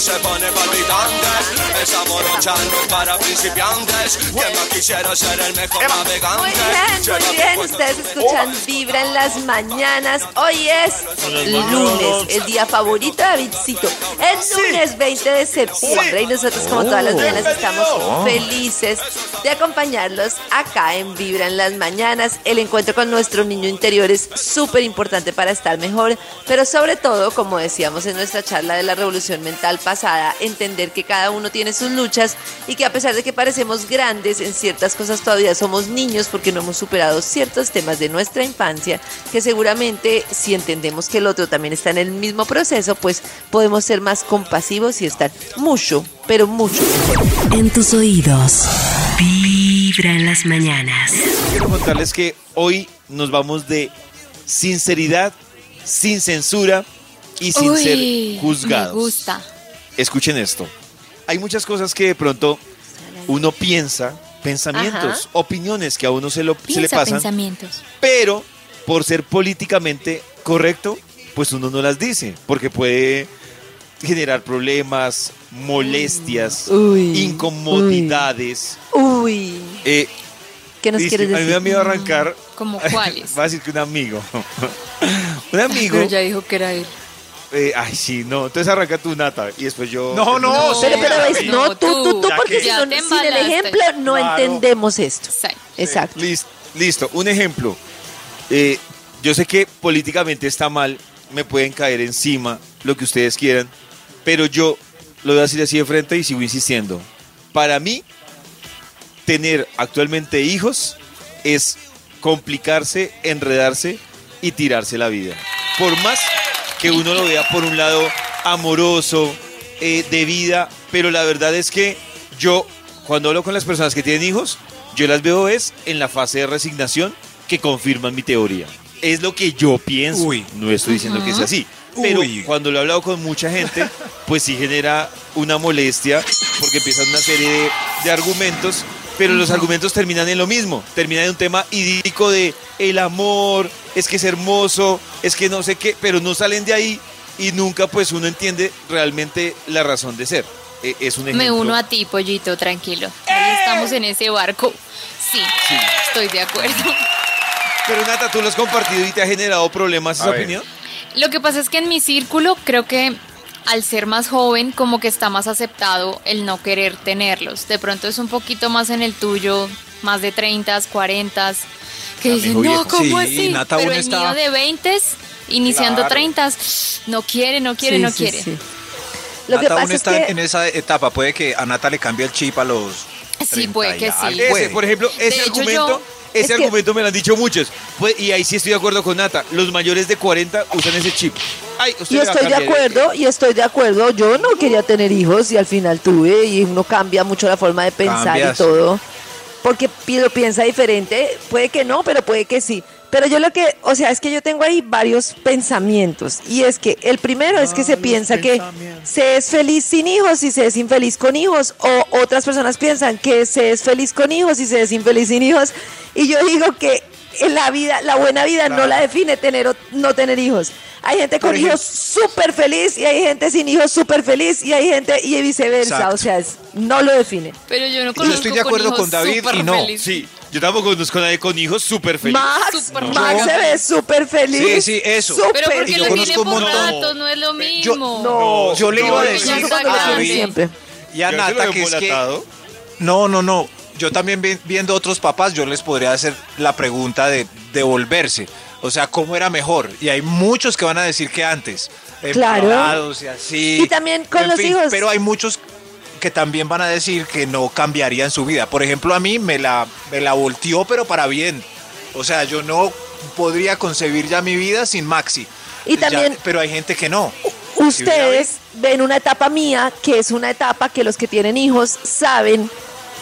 Se pone palpitante. Esa morocha no es para principiantes, que más quisiera ser el mejor navegante. Muy bien, muy bien. Ustedes escuchan Vibra en las mañanas. Hoy es lunes, el día favorito de Davidcito. Es lunes 20 de septiembre y nosotros como todas las mañanas estamos felices de acompañarlos acá en Vibra en las mañanas. El encuentro con nuestro niño interior es súper importante para estar mejor, pero sobre todo, como decíamos en nuestra charla de la revolución mental pasada, entender que cada uno tiene sus luchas y que a pesar de que parecemos grandes en ciertas cosas todavía somos niños porque no hemos superado ciertos temas de nuestra infancia que seguramente si entendemos que el otro también está en el mismo proceso, pues podemos ser más compasivos y estar mucho, pero mucho mejor. En tus oídos, Vibra en las mañanas. Quiero contarles que hoy nos vamos de sinceridad, sin censura y sin Uy, ser juzgados. Me gusta. Escuchen esto. Hay muchas cosas que de pronto uno piensa, pensamientos, Ajá. opiniones que a uno se, lo, se le pasan, pensamientos. pero por ser políticamente correcto, pues uno no las dice, porque puede generar problemas, molestias, Uy, incomodidades. Uy, Eh, ¿qué nos quieres a mí me da decir? miedo arrancar. ¿Como cuáles? Va a decir que un amigo. un amigo. Pero ya dijo que era él. eh, ay, sí, no. Entonces arranca tu nata y después yo. No, no, Pero, pero, No, ¿ves? no, tú, tú, tú, porque que- si no, te sin el ejemplo no Claro. entendemos esto. Sí. Exacto. Listo, listo. Un ejemplo. Eh, yo sé que políticamente está mal, me pueden caer encima, lo que ustedes quieran, pero yo lo voy a decir así de frente y sigo insistiendo. Para mí, tener actualmente hijos es complicarse, enredarse y tirarse la vida. Por más que uno lo vea por un lado amoroso, eh, de vida, pero la verdad es que yo, cuando hablo con las personas que tienen hijos, yo las veo es en la fase de resignación que confirman mi teoría. Es lo que yo pienso. Uy. No estoy diciendo que sea así. Pero Uy. cuando lo he hablado con mucha gente, pues sí genera una molestia porque empiezan una serie de, de argumentos, pero los argumentos terminan en lo mismo. Terminan en un tema idílico de el amor, es que es hermoso, es que no sé qué, pero no salen de ahí y nunca pues uno entiende realmente la razón de ser. Eh, Es un ejemplo. Me uno a ti, pollito, tranquilo. Ahí estamos en ese barco. Sí, Sí. estoy de acuerdo. Pero Nata, tú lo has compartido y te ha generado problemas esa opinión. Lo que pasa es que en mi círculo creo que al ser más joven como que está más aceptado el no querer tenerlos. De pronto es un poquito más en el tuyo, más de 30, 40, que dicen, no, viejo. ¿cómo Sí, así? Nata Pero aún el está- mío de 20, iniciando Claro. 30, no quiere, no quiere, Sí, no sí, quiere. sí. Lo que Nata aún pasa es está que en esa etapa. Puede que a Nata le cambie el chip a los. Sí, 30 puede y que sí. algo. Ese, por ejemplo, ese hecho, argumento, yo- ese Es que- argumento me lo han dicho muchos. Pues, y ahí sí estoy de acuerdo con Nata. Los mayores de 40 usan ese chip. Ay, Y estoy de acuerdo, y estoy de acuerdo. Yo no quería tener hijos y al final tuve y uno cambia mucho la forma de pensar Cambias. y todo. Porque lo piensa diferente. Puede que no, pero puede que sí. Pero yo lo que, o sea, es que yo tengo ahí varios pensamientos. Y es que el primero es que se piensa que se es feliz sin hijos y se es infeliz con hijos. O otras personas piensan que se es feliz con hijos y se es infeliz sin hijos. Y yo digo que en la vida, la buena vida no la define tener o no tener hijos. Hay gente con ejemplo- hijos súper feliz y hay gente sin hijos súper feliz y hay gente y viceversa. Exacto. O sea, es- no lo define. Pero yo no Yo conozco estoy de acuerdo hijos con David y no. Sí, Yo tampoco conozco a nadie con hijos súper feliz. Max, Súper Max se ve súper feliz. Sí, sí, eso. Pero Súper. porque yo lo conozco tiene un por montón. no es lo Yo- mismo. No, Yo le iba a no, decir Eso cuando siempre. y a Yo se lo Nata veo que es que embolatado. No, no, no. Yo también vi- viendo otros papás, yo les podría hacer la pregunta de devolverse. O sea, ¿cómo era mejor? Y hay muchos que van a decir que antes. Claro. y así. Y también con En los hijos. Pero hay muchos que también van a decir que no cambiarían su vida. Por ejemplo, a mí me la, me la volteó, pero para bien. O sea, yo no podría concebir ya mi vida sin Maxi. Y también- Ya- pero hay gente que no. Ustedes ven una etapa mía, que es una etapa que los que tienen hijos saben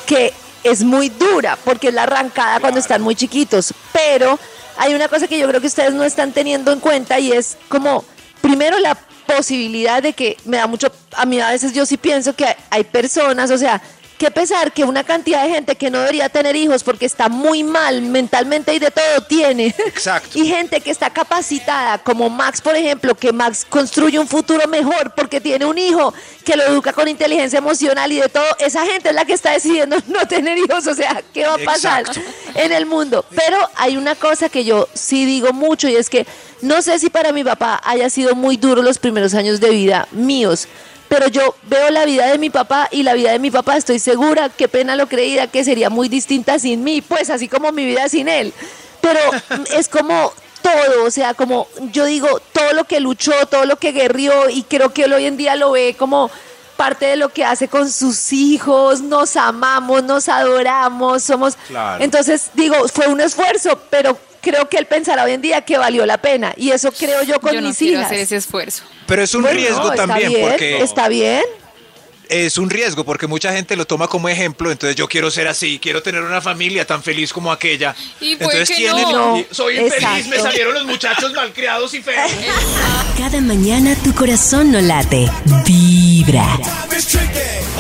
que es muy dura, porque es la arrancada cuando están muy chiquitos. Pero hay una cosa que yo creo que ustedes no están teniendo en cuenta y es como, primero la posibilidad de que me da mucho, a mí a veces yo sí pienso que hay- personas, o sea, qué pesar que una cantidad de gente que no debería tener hijos porque está muy mal mentalmente y de todo tiene. Exacto. y gente que está capacitada, como Max, por ejemplo, que Max construye un futuro mejor porque tiene un hijo que lo educa con inteligencia emocional y de todo. Esa gente es la que está decidiendo no tener hijos. O sea, ¿qué va a pasar Exacto. en el mundo? Pero hay una cosa que yo sí digo mucho y es que no sé si para mi papá haya sido muy duro los primeros años de vida míos. Pero yo veo la vida de mi papá y la vida de mi papá, estoy segura, qué pena lo creída, que sería muy distinta sin mí, pues así como mi vida sin él. Pero es como todo, o sea, como yo digo, todo lo que luchó, todo lo que guerrió y creo que él hoy en día lo ve como parte de lo que hace con sus hijos, nos amamos, nos adoramos, somos... Claro. Entonces digo, fue un esfuerzo, pero creo que él pensará hoy en día que valió la pena y eso creo yo con Yo no mis quiero hijas. hacer ese esfuerzo. Pero es un Bueno, riesgo está también, bien, porque Está bien. es un riesgo, porque mucha gente lo toma como ejemplo. Entonces, yo quiero ser así, quiero tener una familia tan feliz como aquella. Y entonces, que tienen. no. Soy infeliz, me salieron los muchachos malcriados y feos. Cada mañana tu corazón no late, vibra.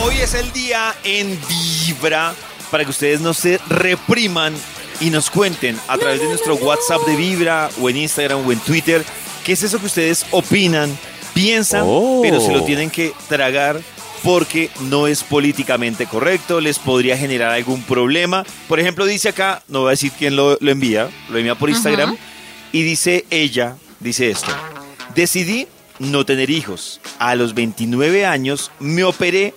Hoy es el día en Vibra para que ustedes no se repriman y nos cuenten a través de nuestro WhatsApp de Vibra o en Instagram o en Twitter qué es eso que ustedes opinan, piensan, pero se lo tienen que tragar porque no es políticamente correcto, les podría generar algún problema. Por ejemplo, dice acá, no voy a decir quién lo, lo envía, lo envía por Instagram, y dice ella, dice esto, decidí no tener hijos. A los 29 años me operé,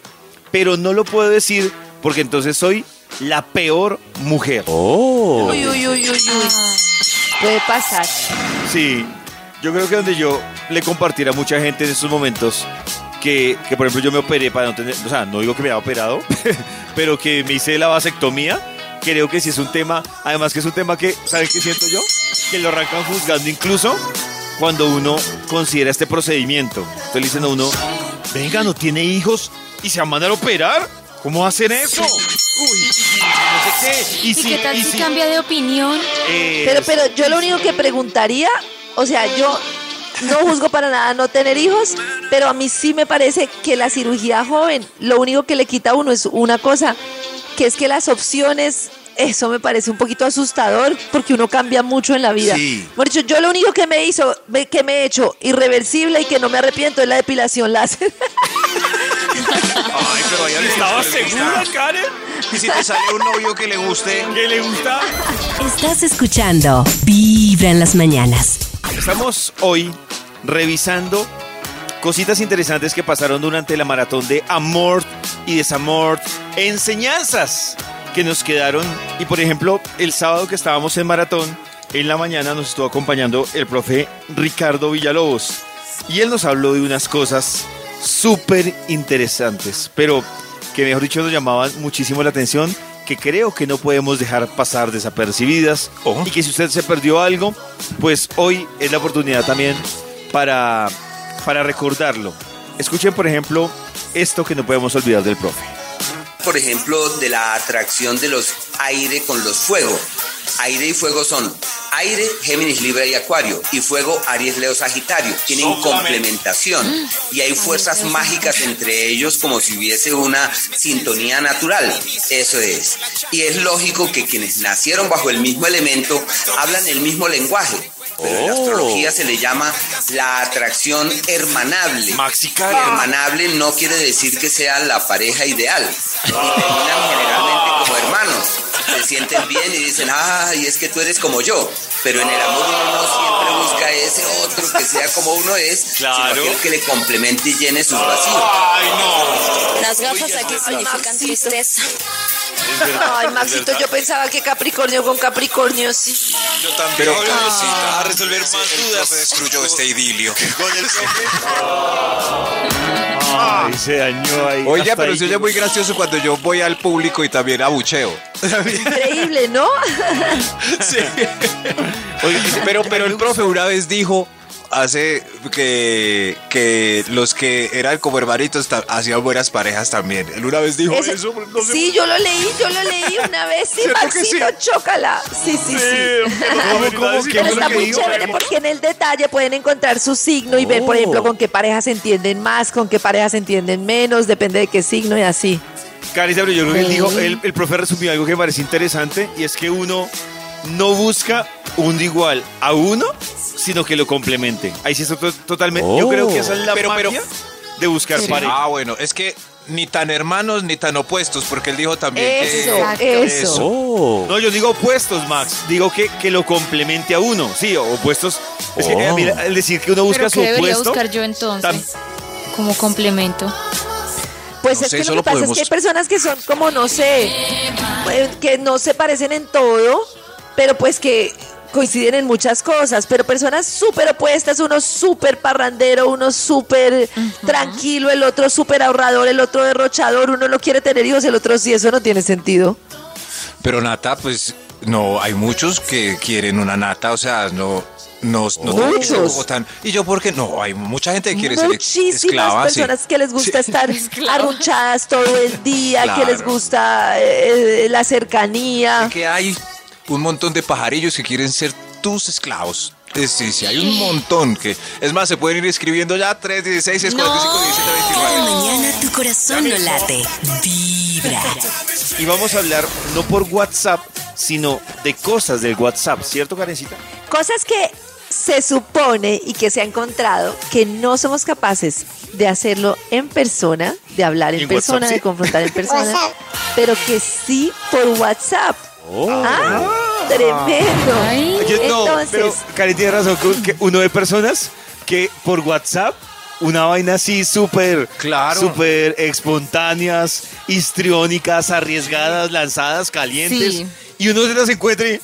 pero no lo puedo decir porque entonces soy la peor mujer. Uy, uy, uy, uy, uy. Puede pasar. Sí, yo creo que donde yo le compartiera a mucha gente en estos momentos que, que, por ejemplo, yo me operé para no tener, o sea, no digo que me haya operado, pero que me hice la vasectomía, creo que sí es un tema, además que es un tema que, ¿sabes qué siento yo? Que lo arrancan juzgando incluso cuando uno considera este procedimiento. Entonces le dicen a uno, venga, no tiene hijos y se mandar a operar. ¿Cómo hacen eso? Uy, no sé qué. Y, ¿Y si- qué tal y si si- cambia de opinión? eh, Pero, pero yo lo único que preguntaría, o sea, yo no juzgo para nada no tener hijos, pero a mí sí me parece que la cirugía joven, lo único que le quita a uno es una cosa, que es que las opciones, eso me parece un poquito asustador, porque uno cambia mucho en la vida. Sí. Por dicho, yo lo único que me hizo, me- que me he hecho irreversible y que no me arrepiento es la depilación láser. Ay, pero allá ¿Estaba segura, Karen? Y si te sale un novio que le guste. ¿Que le gusta? Estás escuchando Vibra en las mañanas. Estamos hoy revisando cositas interesantes que pasaron durante la maratón de Amor y Desamor, enseñanzas que nos quedaron. Y por ejemplo, el sábado que estábamos en maratón, en la mañana nos estuvo acompañando el profe Ricardo Villalobos. Y él nos habló de unas cosas súper interesantes, pero que mejor dicho nos llamaban muchísimo la atención, que creo que no podemos dejar pasar desapercibidas. Oh. Y que si usted se perdió algo, pues hoy es la oportunidad también para, para recordarlo. Escuchen, por ejemplo, esto que no podemos olvidar del profe. por ejemplo, de la atracción de los aire con los fuego. Aire y fuego son aire, Géminis, Libra y Acuario, y fuego, Aries, Leo, Sagitario. Tienen complementación y hay fuerzas mágicas entre ellos como si hubiese una sintonía natural. Eso es. Y es lógico que quienes nacieron bajo el mismo elemento hablan el mismo lenguaje. Pero en la astrología se le llama la atracción hermanable. Maxi Karen. Hermanable no quiere decir que sea la pareja ideal. Y terminan generalmente como hermanos. se sienten bien y dicen, ay, es que tú eres como yo. Pero en el amor uno no siempre busca ese otro que sea como uno es, Claro. sino que le complemente y llene sus vacíos. Ay, no. Las gafas aquí significan tristeza. Ay, Maxito, yo pensaba que Capricornio con Capricornio sí. Yo también. Pero Pero a resolver más el dudas. profe destruyó este idilio. Con el Ay, se dañó ahí. Hasta pero se oye muy gracioso cuando yo voy al público y también abucheo. Increíble, ¿no? Sí. pero, pero el profe una vez dijo hace que, que los que eran como hermanitos hacían buenas parejas también. Él una vez dijo Ese- eso. no sí, yo lo leí, yo lo leí una vez. Sí, ¿Cierto que Maxito, chócala. Sí, sí, sí. ¿Cómo, cómo? ¿Qué Pero fue lo está muy chévere porque en el detalle pueden encontrar su signo y ver, por Oh. ejemplo, con qué parejas se entienden más, con qué parejas se entienden menos, depende de qué signo y así. Carita, pero yo creo que él dijo, el, el profe resumió algo que me parece interesante y es que uno no busca un de igual a uno, sino que lo complemente. Ahí sí estoy to- totalmente. Yo creo que esa es la Pero- pero- magia de buscar pareja. Ah, bueno, es que ni tan hermanos ni tan opuestos, porque él dijo también Eso, que... eso. No, yo digo opuestos, Max. Digo que, que lo complemente a uno. Sí, opuestos. Es que eh, mira, el decir que uno busca Pero su ¿qué debería opuesto. buscar yo entonces? tam- Como complemento. Pues No es sé, que lo que pasa podemos- es que hay personas que son como, no sé, que no se parecen en todo, pero pues que coinciden en muchas cosas, pero personas súper opuestas, uno súper parrandero, uno súper tranquilo, el otro súper ahorrador, el otro derrochador, uno no quiere tener hijos, el otro sí, eso no tiene sentido. Pero Nata, pues no, hay muchos que quieren una Nata, o sea, no... No, no ser Muchos. tan- Y yo, ¿por qué no? Hay mucha gente que quiere ser Muchísimas esclava. sí. personas que les gusta estar Esclava. arrunchadas todo el día, que les gusta eh, la cercanía. que hay un montón de pajarillos que quieren ser tus esclavos. Sí, sí, hay un montón que... Es más, se pueden ir escribiendo ya 3, 16, 6, 45, 17, Cada 29. mañana tu corazón no late. Vibra. Y vamos a hablar no por WhatsApp, sino de cosas del WhatsApp, ¿cierto, Karencita? Cosas que se supone y que se ha encontrado que no somos capaces de hacerlo en persona, de hablar en ¿En persona, WhatsApp, sí? de confrontar en persona, pero que sí por WhatsApp. Ah, tremendo. Ay. Yo- no, Entonces, pero Karen tiene razón, que- que uno de personas que por WhatsApp, una vaina así súper, Claro. súper espontáneas, histriónicas, arriesgadas, lanzadas, calientes, Sí. y uno se las encuentre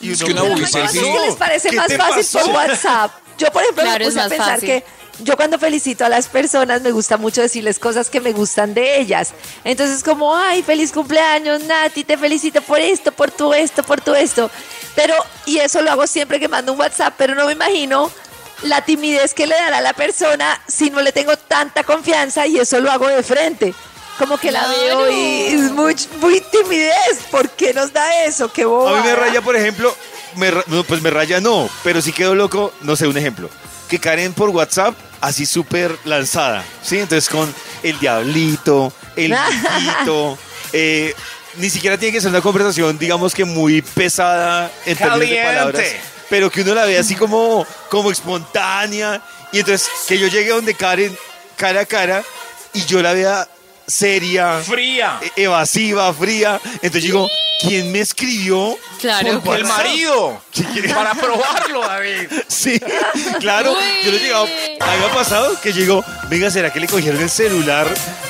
y uno, Es que una ¿qué uy, ¿a sí, ustedes sí. les parece ¿Qué más fácil pasó? por WhatsApp? Yo, por ejemplo, Claro, me puse a pensar fácil. que yo cuando felicito a las personas me gusta mucho decirles cosas que me gustan de ellas. Entonces, como, ay, feliz cumpleaños, Nati, te felicito por esto, por tu esto, por tu esto. Pero, y eso lo hago siempre que mando un WhatsApp, pero no me imagino la timidez que le dará a la persona si no le tengo tanta confianza y eso lo hago de frente. Como que la veo y es muy, muy timidez. ¿Por qué nos da eso? Qué boba. A mí me raya, por ejemplo, me pues me raya no, pero sí quedo loco, no sé, un ejemplo. Que Karen por WhatsApp, así súper lanzada, ¿sí? Entonces con el diablito, el grito, eh, ni siquiera tiene que ser una conversación, digamos que muy pesada en términos de palabras, pero que uno la ve así como, como espontánea. Y entonces que yo llegue donde Karen, cara a cara, y yo la vea seria, Fría. e- evasiva, fría. Entonces digo, ¿quién me escribió? Claro. por El WhatsApp? marido. Para probarlo, David. Sí, claro. Uy. Yo le he llegado, a mí me ha pasado que llegó, venga, ¿será que le cogieron el celular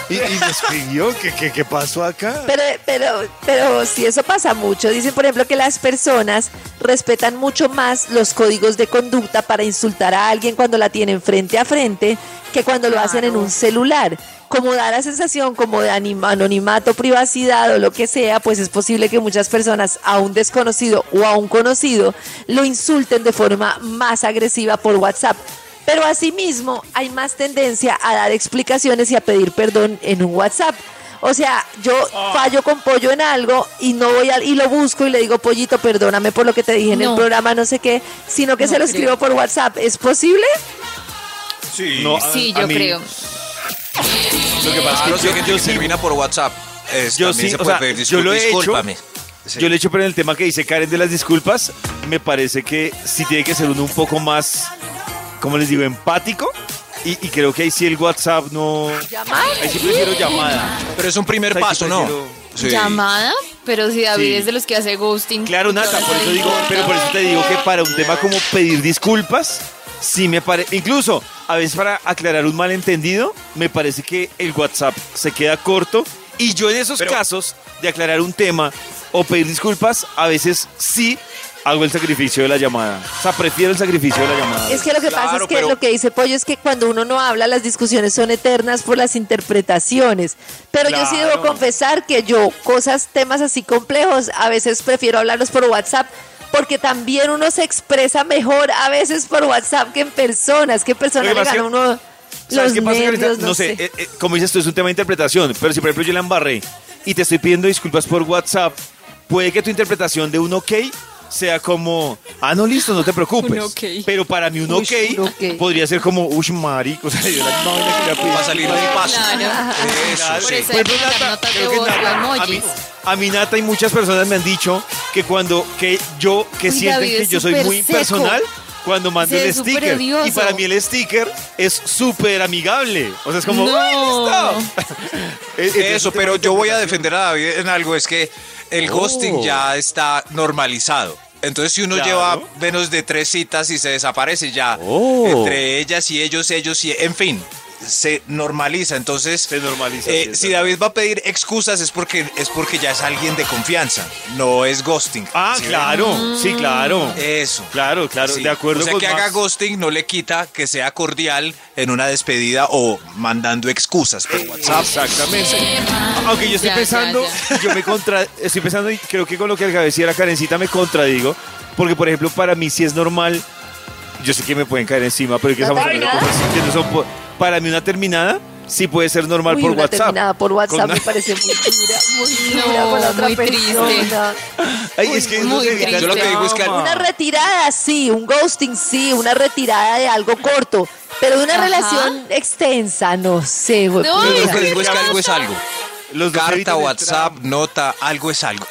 y, y me escribió? ¿Qué, qué, qué pasó acá? Pero, pero, pero si eso pasa mucho, dicen por ejemplo que las personas respetan mucho más los códigos de conducta para insultar a alguien cuando la tienen frente a frente que cuando lo hacen en un celular. Como da la sensación como de anonimato, privacidad o lo que sea, pues es posible que muchas personas a un desconocido o a un conocido lo insulten de forma más agresiva por WhatsApp. Pero asimismo hay más tendencia a dar explicaciones y a pedir perdón en un WhatsApp. O sea, yo fallo con pollo en algo y no voy al y lo busco y le digo, pollito, perdóname por lo que te dije en el programa, no sé qué, sino que No se lo creo. escribo por WhatsApp. ¿Es posible? Sí. No, a- Sí, a yo mí- creo. Lo que pasa es que yo, que sí, termina por WhatsApp. Es, Yo sí, se o sea, pedir yo lo he hecho. Sí. yo le echo pero en el tema que dice Karen de las disculpas, me parece que sí tiene que ser uno un poco más, ¿cómo les digo? Empático. Y, y creo que ahí sí el WhatsApp no... ¿Llamar? Ahí sí prefiero llamada. Pero es un primer Ahí sí paso, ¿no? Sí. ¿Llamada? Pero si David Sí. es de los que hace ghosting. Claro, Nata, ¿qué por eso digo, pero por eso te digo que para un tema como pedir disculpas, sí me parece, incluso a veces para aclarar un malentendido, me parece que el WhatsApp se queda corto y yo en esos Pero- casos de aclarar un tema o pedir disculpas, a veces sí hago el sacrificio de la llamada. O sea, prefiero el sacrificio de la llamada. Es que lo que pasa es que pero- lo que dice Pollo es que cuando uno no habla, las discusiones son eternas por las interpretaciones. Pero yo sí debo confesar que yo, cosas, temas así complejos, a veces prefiero hablarlos por WhatsApp. Porque también uno se expresa mejor a veces por WhatsApp que en personas. Que en persona le gana uno ¿Sabes los qué pasa, nervios, No, sé, eh, eh, como dices tú, es un tema de interpretación, pero si por ejemplo yo la embarré y te estoy pidiendo disculpas por WhatsApp, puede que tu interpretación de un ok sea como, ah, no, listo, no te preocupes. Un. Pero para mí un Uy, ok, un ok. podría ser como, uy, marico, o sea, yo la vaina que le Va a salir un paso. Claro. Eso, Por eso creo que Nata- a mí, emojis. a mí Nata y muchas personas me han dicho que cuando, que yo, que Uy, sienten David que yo soy muy seco. impersonal cuando mando Ese el sticker. Y para mí el sticker es súper amigable. O sea, es como, No. "Ay, listo". Es- es Eso, un pero tema yo voy a defender a David en algo, es que el Oh. ghosting ya está normalizado. Entonces, si uno Claro. lleva menos de tres citas y se desaparece ya, Oh. entre ellas y ellos, ellos y, en fin, se normaliza. Entonces, Se normaliza, eh, sí, si. David va a pedir excusas es porque, es porque ya es alguien de confianza, no es ghosting. Ah, ¿Sí ven? claro, sí, claro. Eso. Claro, claro, Sí. de acuerdo O sea, con que haga ghosting no le quita que sea cordial en una despedida o mandando excusas por WhatsApp. Exactamente. Aunque yo estoy Ya, ya, pensando, yo me contra, estoy pensando y creo que con lo que acabé de decir la Karencita me contradigo, porque por ejemplo para mí sí es normal, yo sé que me pueden caer encima, pero que ¿La estamos hablando cosas que no son po- para mí una terminada sí puede ser normal Uy, por una WhatsApp. terminada por WhatsApp Con me una- parece muy dura, muy No, dura con la otra muy triste. persona. Ay, es que muy no triste. Yo lo que digo es que. Una retirada, sí, un ghosting, sí, una retirada de algo corto, pero de una Ajá. relación extensa, no sé, güey. No, Yo lo que digo es que algo es algo. Los Carta, WhatsApp, nota, algo es algo.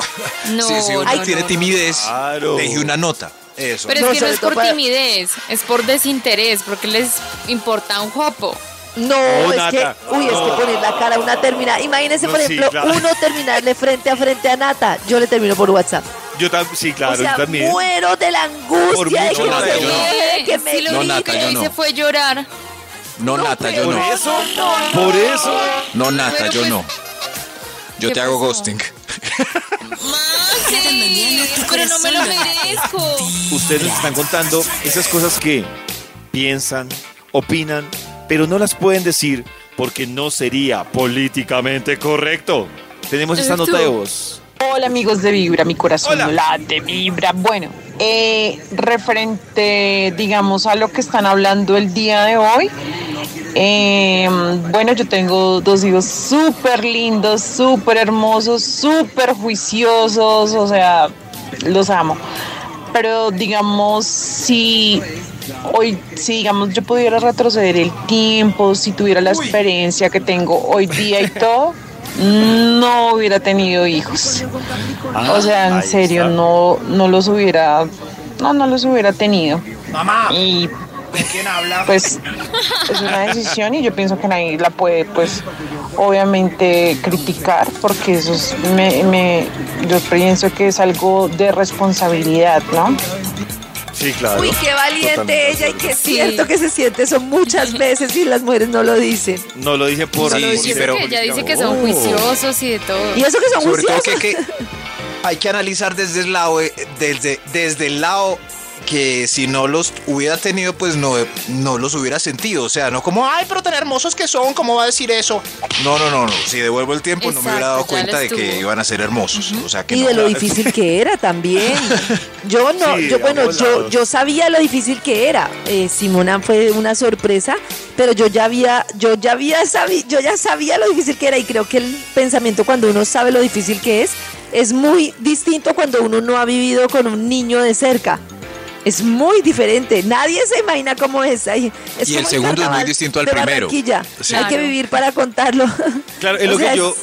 No, sí, si uno no, tiene no, timidez, Claro. deje una nota. Eso. Pero No, es que no es por para- timidez, es por desinterés, porque les importa un jopo. No, No, es Nata, que, uy, es que poner la cara a una terminada. Imagínese, No, por sí, ejemplo, claro. uno terminarle frente a frente a Nata. Yo le termino por WhatsApp. Yo también, sí, claro, o sea, yo también. muero de la angustia Por de que Nata, se de que me Si lo Nata, que yo hice no. fue llorar. no, Nata, yo Por no. eso, por eso. No, Nata, Pero yo pues, no. Yo ¿qué te hago ghosting. Maxi, pero no me lo merezco. Ustedes nos están contando esas cosas que piensan, opinan, pero no las pueden decir porque no sería políticamente correcto. Tenemos esta nota de voz. Hola amigos de Vibra, mi corazón Hola. no late, Vibra. Bueno, eh, referente, digamos, a lo que están hablando el día de hoy. Eh, bueno, yo tengo dos hijos súper lindos, súper hermosos, súper juiciosos, o sea, los amo. Pero digamos, si hoy, si digamos yo pudiera retroceder el tiempo, si tuviera la experiencia que tengo hoy día y todo, no hubiera tenido hijos. O sea, en ahí serio, no, no los hubiera, no, no los hubiera tenido. Y pues es una decisión y yo pienso que nadie la puede, pues, obviamente criticar porque eso es, me, me- yo pienso que es algo de responsabilidad, ¿no? Sí, claro. Uy, qué valiente Totalmente ella y qué Sí. cierto que se siente eso muchas veces y las mujeres no lo dicen. No lo dice por... Sí, sí, pero- ella dice que son Oh. juiciosos y de todo. Y eso que son Sobre todo juiciosos. que, que hay que analizar desde el lado, desde, desde el lado que si no los hubiera tenido, pues no, no los hubiera sentido. O sea, no como, ay, pero tan hermosos que son, ¿cómo va a decir eso? No, no, no, no. Si devuelvo el tiempo, no me hubiera dado cuenta de que iban a ser hermosos. O sea, que Y no. de lo difícil que era también. Yo no, Sí, yo bueno, yo, yo sabía lo difícil que era. Eh, Simona fue una sorpresa, pero yo ya había, yo ya había sabido, yo ya sabía lo difícil que era y creo que el pensamiento cuando uno sabe lo difícil que es es muy distinto cuando uno no ha vivido con un niño de cerca. Es muy diferente. Nadie se imagina cómo es. Ay, es Y el como segundo es muy distinto al primero. Hay que vivir para contarlo. Claro, es O lo sea, que yo... es-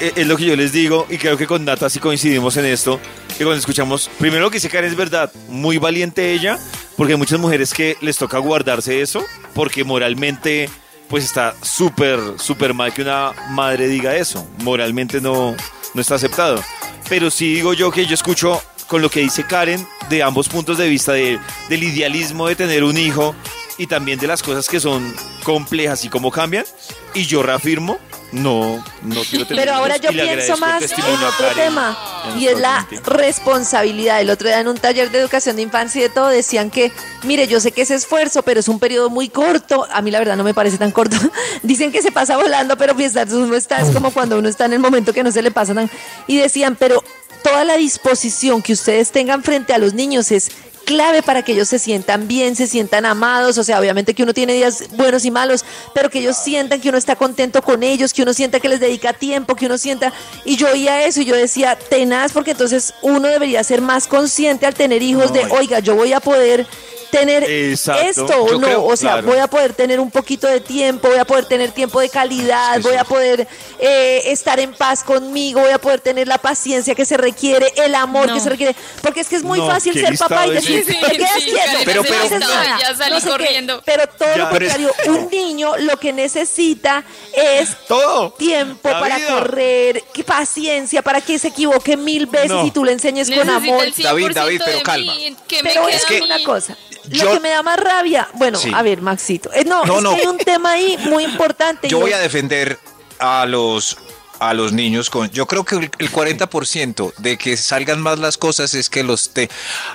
Es es lo que yo les digo y creo que con Nata sí coincidimos en esto, que cuando escuchamos, primero lo que dice Karen es verdad, muy valiente ella, porque hay muchas mujeres que les toca guardarse eso, porque moralmente pues está súper, súper mal que una madre diga eso, moralmente no, no está aceptado. pero sí digo yo que yo escucho con lo que dice Karen de ambos puntos de vista de- del idealismo de tener un hijo y también de las cosas que son complejas y cómo cambian. Y yo reafirmo, no, no quiero tener Pero ahora yo pienso más en otro Karen tema en y es la responsabilidad. El otro día en un taller de educación de infancia y de todo decían que, mire, yo sé que es esfuerzo, pero es un periodo muy corto. A mí la verdad no me parece tan corto. Dicen que se pasa volando, pero piensas, uno está, es como cuando uno está en el momento que no se le pasa tan... Y decían, pero toda la disposición que ustedes tengan frente a los niños es clave para que ellos se sientan bien, se sientan amados, o sea, obviamente que uno tiene días buenos y malos, pero que ellos sientan que uno está contento con ellos, que uno sienta que les dedica tiempo, que uno sienta, y yo oía eso y yo decía, tenaz, porque entonces uno debería ser más consciente al tener hijos de, oiga, yo voy a poder tener Exacto. esto o Yo no, creo- o sea, claro. voy a poder tener un poquito de tiempo, voy a poder tener tiempo de calidad, voy a poder eh, estar en paz conmigo, voy a poder tener la paciencia que se requiere, el amor No. que se requiere, porque es que es muy No, fácil qué ser papá y decir, ese. te Sí, quedas sí, quieto, Pero- no pero- haces no, nada, ya salí no sé qué. corriendo. pero todo Ya, lo pero es- contrario, un niño lo que necesita es Todo. tiempo La para vida. correr, que paciencia para que se equivoque mil veces No. y tú le enseñes con amor. el 100% David, David, pero calma. mí, ¿qué me Pero es a que una cosa, Yo- lo que me da más rabia, bueno, Sí. a ver, Maxito, eh, no, No, es no. que hay un tema ahí muy importante. Yo voy a defender a los a los niños con yo creo que el, el 40% de que salgan más las cosas es que los te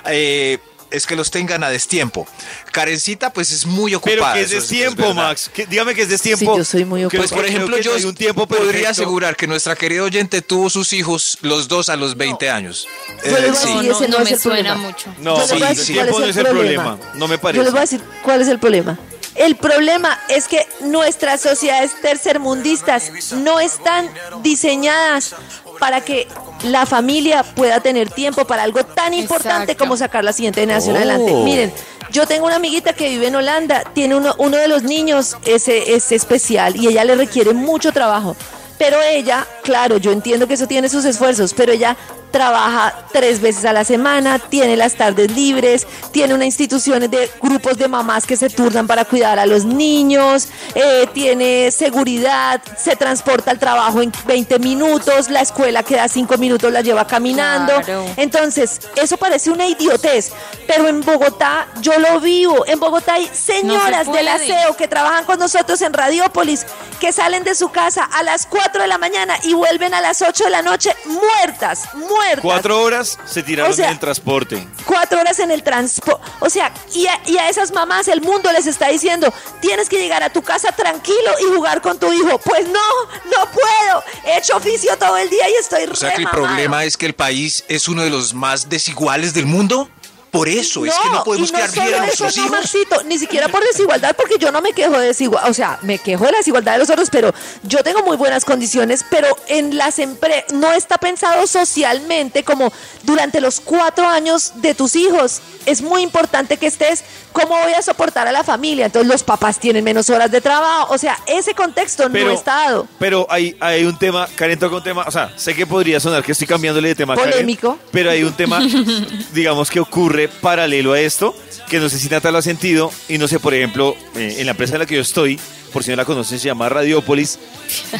eh, es que los tengan a destiempo. Karencita pues es muy Pero ocupada. que es destiempo, verdad. Max. Que- dígame que es destiempo. Sí, yo soy muy ocupada. Pues por ejemplo yo un tiempo podría perfecto. asegurar que nuestra querida oyente tuvo sus hijos los dos a los 20 años. Yo les Eh, voy a sí. decir, No, ese no no es me el suena problema. mucho. No, Yo sí, cuál tiempo no es el problema. No me Yo parece. les voy a decir cuál es el problema. El problema es que nuestras sociedades tercermundistas no están diseñadas para que la familia pueda tener tiempo para algo tan importante Exacto. como sacar la siguiente generación Oh. adelante. Miren, yo tengo una amiguita que vive en Holanda, tiene uno, uno de los niños ese es especial y ella le requiere mucho trabajo. Pero ella, claro, yo entiendo que eso tiene sus esfuerzos, pero ella trabaja tres veces a la semana, tiene las tardes libres, tiene una institución de grupos de mamás que se turnan para cuidar a los niños, eh, tiene seguridad, se transporta al trabajo en 20 minutos, la escuela queda 5 minutos, la lleva caminando. Claro. Entonces, eso parece una idiotez, pero en Bogotá yo lo vivo. En Bogotá hay señoras del aseo que trabajan con nosotros en Radiópolis, que salen de su casa a las 4 de la mañana y vuelven a las 8 de la noche muertas, muertas. Cuatro horas se tiraron O sea, en el transporte. Cuatro horas en el transporte. O sea, y a, y a esas mamás el mundo les está diciendo, tienes que llegar a tu casa tranquilo y jugar con tu hijo. Pues no, no puedo. He hecho oficio todo el día y estoy O sea que el problema es que el país es uno de los más desiguales del mundo. Por eso es que no podemos no quedar bien a eso, nuestros no, hijos. Ni siquiera por desigualdad, porque yo no me quejo de desigualdad, o sea, me quejo de la desigualdad de los otros, pero yo tengo muy buenas condiciones, pero en las empresas no está pensado socialmente como durante los cuatro años de tus hijos. Es muy importante que estés, ¿cómo voy a soportar a la familia? Entonces los papás tienen menos horas de trabajo, o sea, ese contexto Pero, no está dado. pero hay, hay un tema, Karen toca un tema, o sea, sé que podría sonar que estoy cambiándole de tema Karen, Polémico. pero hay un tema, digamos, que ocurre paralelo a esto, que no sé si Nata lo ha sentido, y no sé, por ejemplo, eh, en la empresa en la que yo estoy, por si no la conocen, se llama Radiópolis,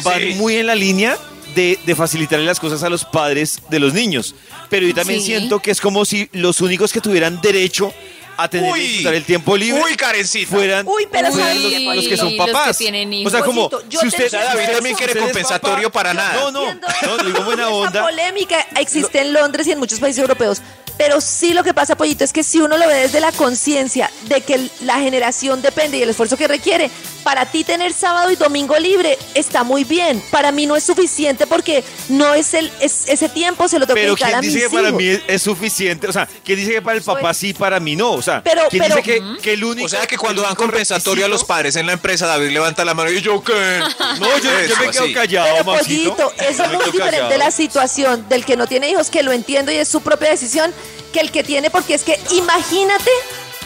van Sí. muy en la línea de, de facilitarle las cosas a los padres de los niños. Pero yo también Sí. siento que es como si los únicos que tuvieran derecho a tener que Uy. disfrutar el tiempo libre Uy, Karencita. fueran, Uy, pero fueran ¿sabes los, qué, los que son Los que papás. tienen o sea, hijos. como yo si te usted, entiendo. David usted- también quiere usted es compensatorio para nada. No, no, entiendo no, digo buena esa onda. polémica existe en Londres y en muchos países europeos. Pero sí lo que pasa, Pollito, es que si uno lo ve desde la conciencia de que la generación depende y el esfuerzo que requiere, para ti tener sábado y domingo libre está muy bien. Para mí no es suficiente porque no es el es- ese tiempo se lo tengo Pero que dedicar a ¿quién mis dice que para hijos. mí es, es suficiente? O sea, ¿quién dice que para el papá sí, para mí no? O sea, Pero- ¿quién pero- dice que, que el único... O sea que cuando dan compensatorio a los padres en la empresa, David levanta la mano y yo qué. No, yo, yo Eso, me quedo así. callado, Pero. Pollito, eso Yo es muy diferente callado. la situación del que no tiene hijos, que lo entiendo y es su propia decisión, que el que tiene, porque es que imagínate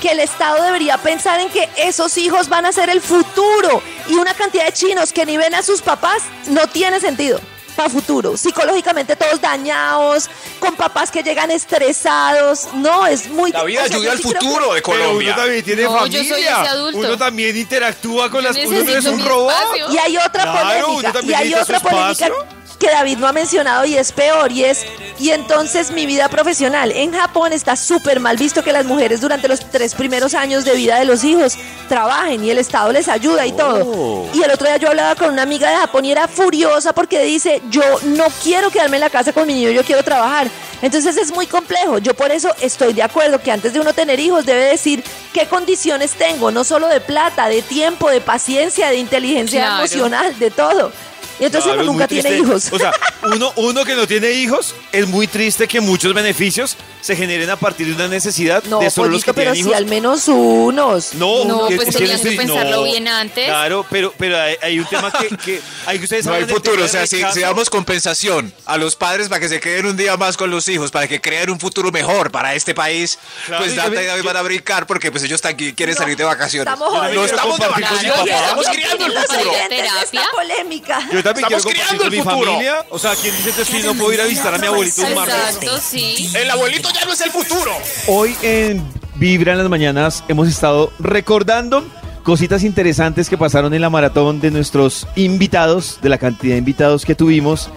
que el Estado debería pensar en que esos hijos van a ser el futuro y una cantidad de chinos que ni ven a sus papás no tiene sentido para futuro. Psicológicamente todos dañados, con papás que llegan estresados. No, es muy... David o sea, ayuda al sí creo que- futuro de Pero uno Colombia. también tiene No, familia. Uno también interactúa con Yo las... Uno no es un robot. espacio. Y hay otra Claro, uno polémica. también Y hay otra polémica espacio. Que David no ha mencionado y es peor, y es, y entonces mi vida profesional. En Japón está súper mal visto que las mujeres durante los tres primeros años de vida de los hijos trabajen y el Estado les ayuda y todo. Y el otro día yo hablaba con una amiga de Japón y era furiosa porque dice, yo no quiero quedarme en la casa con mi niño, yo quiero trabajar. Entonces es muy complejo. Yo por eso estoy de acuerdo que antes de uno tener hijos debe decir qué condiciones tengo, no solo de plata, de tiempo, de paciencia, de inteligencia Claro. emocional, de todo. Y entonces Claro, uno nunca tiene triste. hijos. O sea, uno, uno que no tiene hijos, es muy triste que muchos beneficios se generen a partir de una necesidad no, de solo los Pollito, que pero tienen si hijos. al menos unos. No, No, que- pues tenían que pensarlo bien antes. Claro, pero, pero hay, hay un tema que, que hay que ustedes No hay futuro, o sea, si, si damos compensación a los padres para que se queden un día más con los hijos, para que creen un futuro mejor para este país, Claro, pues y Nata y David van a brincar porque pues ellos están, quieren salir de vacaciones. Estamos no estamos de vacaciones, papá. estamos criando el los futuro. de esta Terapia. polémica. Yo también quiero Estamos compartir criando mi el futuro. familia. O sea, ¿quién dice entonces si no puedo ir a visitar a mi abuelito un martes? Exacto, sí. El abuelito ya no es el futuro. Hoy en Vibra en las mañanas hemos estado recordando cositas interesantes que pasaron en la maratón de nuestros invitados, de la cantidad de invitados que tuvimos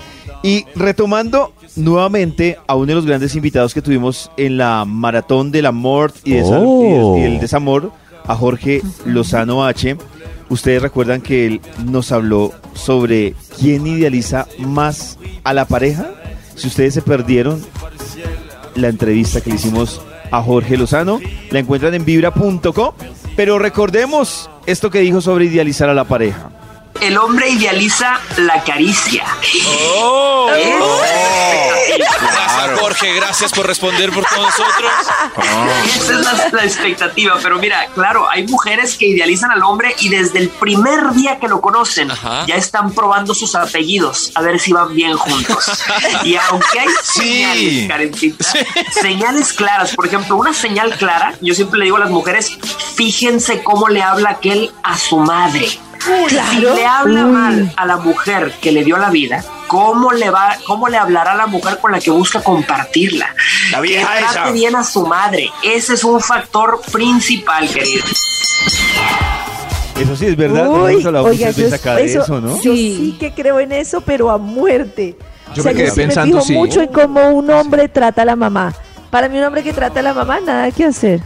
y retomando nuevamente a uno de los grandes invitados que tuvimos en la maratón del amor y, Oh. el, y el desamor, a Jorge Lozano H. Ustedes recuerdan que él nos habló sobre quién idealiza más a la pareja. Si ustedes se perdieron, la entrevista que le hicimos a Jorge Lozano. La encuentran en vibra.com. Pero recordemos esto que dijo sobre idealizar a la pareja. El hombre idealiza la caricia. Oh. Gracias, Jorge, gracias por responder por todos nosotros. Esa es la, la expectativa. Pero mira, claro, hay mujeres que idealizan al hombre y desde el primer día que lo conocen Ajá. ya están probando sus apellidos a ver si van bien juntos. Y aunque hay señales, Karencita, señales claras, por ejemplo, una señal clara, yo siempre le digo a las mujeres, fíjense cómo le habla aquel a su madre. Si le habla mal a la mujer que le dio la vida, ¿cómo le va, cómo le hablará a la mujer con la que busca compartirla? La vieja que trate esa. bien a su madre. Ese es un factor principal, querido. Eso sí es verdad. Uy, oiga, yo, acá de eso- eso, ¿no? yo sí que creo en eso, pero a muerte. Yo o sea, me quedé yo sí pensando, me fijo sí. mucho en cómo un hombre trata a la mamá. Para mí un hombre que trata a la mamá, nada que hacer.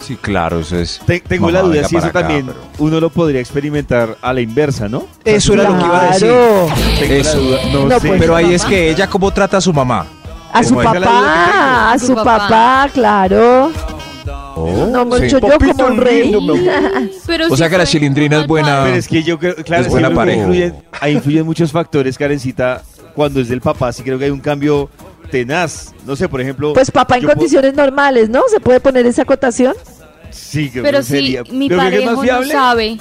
Sí, claro, eso es. Te- tengo la duda si eso acá, también pero- uno lo podría experimentar a la inversa, ¿no? Eso era lo que iba a decir. La Eso. duda, no, No, sé. pues, Pero ahí mamá. es que ella cómo trata a su mamá. A su Como papá, a Su papá. claro. No, mucho yo como un rey. Pero O sí sea que la chilindrina es buena. Pero es que yo creo, claro, Es es buena pareja. influyen, ahí influyen muchos factores, Karencita. Cuando es del papá, sí creo que hay un cambio tenaz. No sé, por ejemplo. Pues papá en condiciones normales, ¿no? ¿Se puede poner esa acotación? Sí, creo Pero que si mi que pareja más no fiable. sabe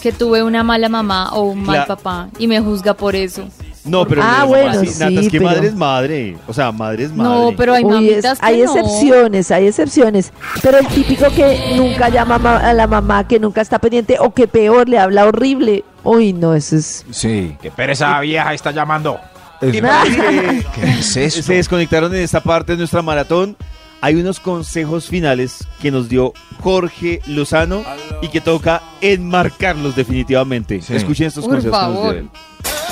que tuve una mala mamá o un mal Cla- papá y me juzga por eso. No, pero Ah, no es bueno, sí, Nata, es que pero- madre es madre. O sea, madre es madre. No, pero hay Uy, es- mamitas que hay no. excepciones, hay excepciones. Pero el típico que nunca llama ma- a la mamá, que nunca está pendiente, o que peor, le habla horrible. Uy, no, eso es... Sí. Qué pereza vieja está llamando. Es que ¿Qué es esto? se desconectaron en esta parte de nuestra maratón. Hay unos consejos finales que nos dio Jorge Lozano y que toca enmarcarlos definitivamente. Sí. Escuchen estos Por consejos que nos favor. dio él.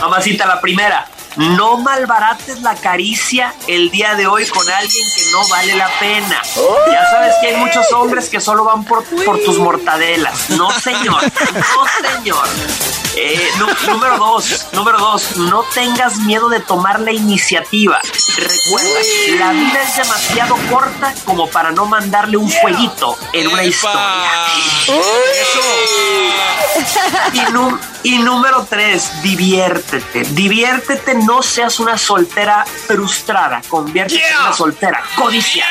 Mamacita, la primera. No malbarates la caricia el día de hoy con alguien que no vale la pena. Ya sabes que hay muchos hombres que solo van por, por tus mortadelas. No, señor. No, señor. Eh, número dos, número dos, no tengas miedo de tomar la iniciativa. Recuerda, la vida es demasiado corta como para no mandarle un fueguito en una historia. Y, nu- y número tres, diviértete. Diviértete, no seas una soltera frustrada. Conviértete en una soltera codiciada.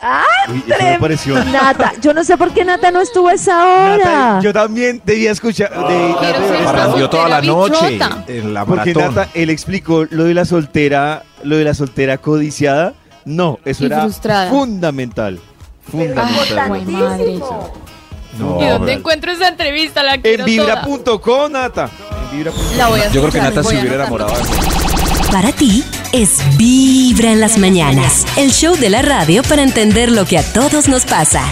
¡Ah, Uy, eso me trem- pareció. Nata, yo no sé por qué Nata no estuvo a esa hora. Nata, yo también debía escuchar. de- Nata, toda la noche bichota. en la porque maratón. Nata, él explicó lo de la soltera, lo de la soltera codiciada. No, eso Y era frustrada. fundamental. Fundamental. Ay, madre. No, ¿Y dónde encuentro esa entrevista? La En vibra.com, Nata. En vibra.com. La voy a Yo creo que Nata se hubiera enamorado. Para ti es Vibra en las mañanas, el show de la radio para entender lo que a todos nos pasa.